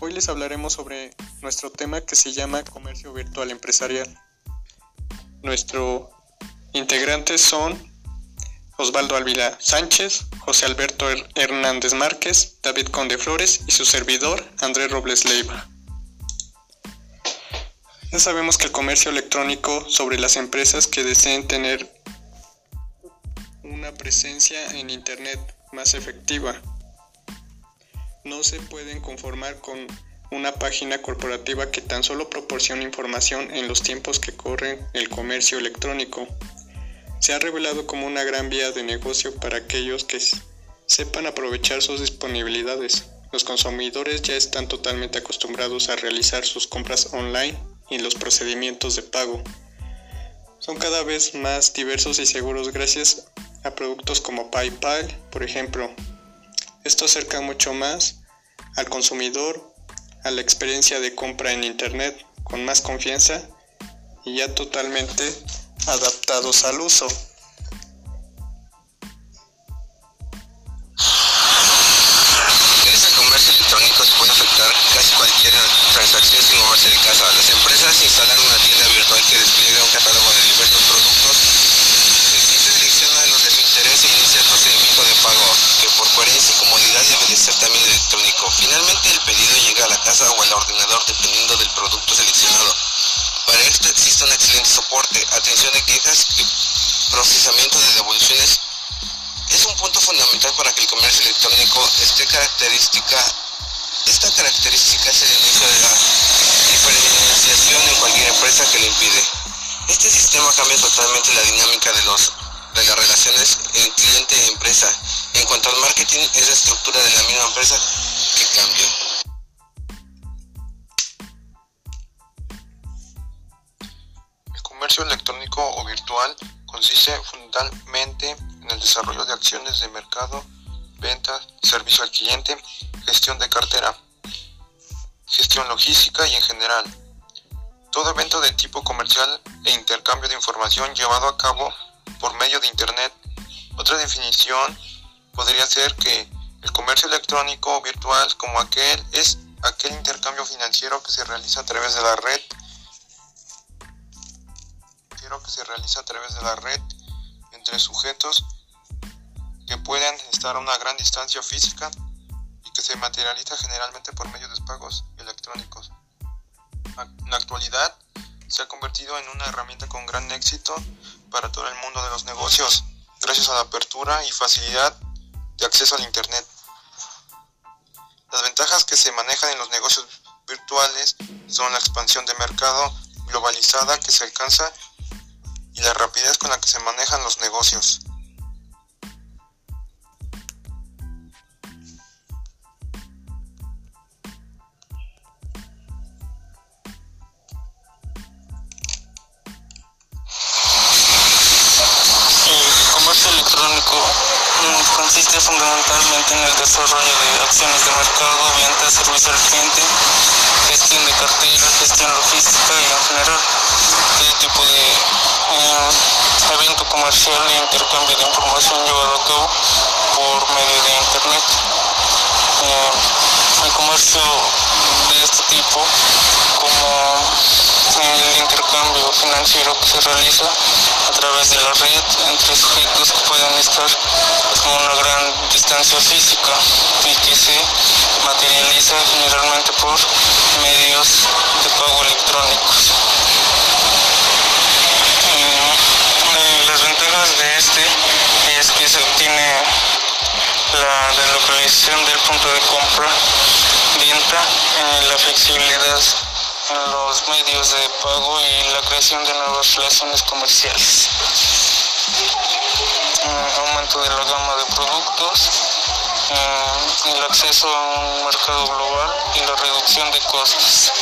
Hoy les hablaremos sobre nuestro tema que se llama comercio virtual empresarial. Nuestros integrantes son Osvaldo Ávila Sánchez, José Alberto Hernández Márquez, David Conde Flores y su servidor Andrés Robles Leiva. Ya sabemos que el comercio electrónico sobre las empresas que deseen tener una presencia en Internet más efectiva no se pueden conformar con una página corporativa que tan solo proporciona información en los tiempos que corre el comercio electrónico. Se ha revelado como una gran vía de negocio para aquellos que sepan aprovechar sus disponibilidades. Los consumidores ya están totalmente acostumbrados a realizar sus compras online y los procedimientos de pago. Son cada vez más diversos y seguros gracias a productos como PayPal, por ejemplo, esto acerca mucho más al consumidor a la experiencia de compra en Internet con más confianza y ya totalmente adaptados al uso. Finalmente el pedido llega a la casa o al ordenador dependiendo del producto seleccionado. Para esto existe un excelente soporte, atención de quejas y procesamiento de devoluciones. Es un punto fundamental para que el comercio electrónico esté característica. Esta característica es el inicio de la diferenciación en cualquier empresa que lo impide. Este sistema cambia totalmente la dinámica de los de las relaciones en cliente-empresa. En cuanto al marketing, es la estructura de la misma empresa El comercio electrónico o virtual consiste fundamentalmente en el desarrollo de acciones de mercado, venta, servicio al cliente, gestión de cartera, gestión logística y en general. Todo evento de tipo comercial e intercambio de información llevado a cabo por medio de Internet. Otra definición podría ser que el comercio electrónico virtual como aquel es aquel intercambio financiero que se realiza a través de la red que se realiza a través de la red entre sujetos que pueden estar a una gran distancia física y que se materializa generalmente por medio de pagos electrónicos. En la actualidad se ha convertido en una herramienta con gran éxito para todo el mundo de los negocios, gracias a la apertura y facilidad de acceso al Internet. Las ventajas que se manejan en los negocios virtuales son la expansión de mercado globalizada que se alcanza y la rapidez con la que se manejan los negocios. Consiste fundamentalmente en el desarrollo de acciones de mercado, venta, servicio al cliente, gestión de cartera, gestión logística y en general todo tipo de eh, evento comercial e intercambio de información llevado a cabo por medio de internet. Eh, el comercio de este tipo como el intercambio financiero que se realiza a través de la red entre sujetos que pueden estar con una gran distancia física y que se materializa generalmente por medios de pago electrónicos. Eh, las ventajas de este es que se obtiene la delocalización del punto de compra, venta, eh, la flexibilidad los medios de pago y la creación de nuevas relaciones comerciales. aumento de la gama de productos, el acceso a un mercado global y la reducción de costos.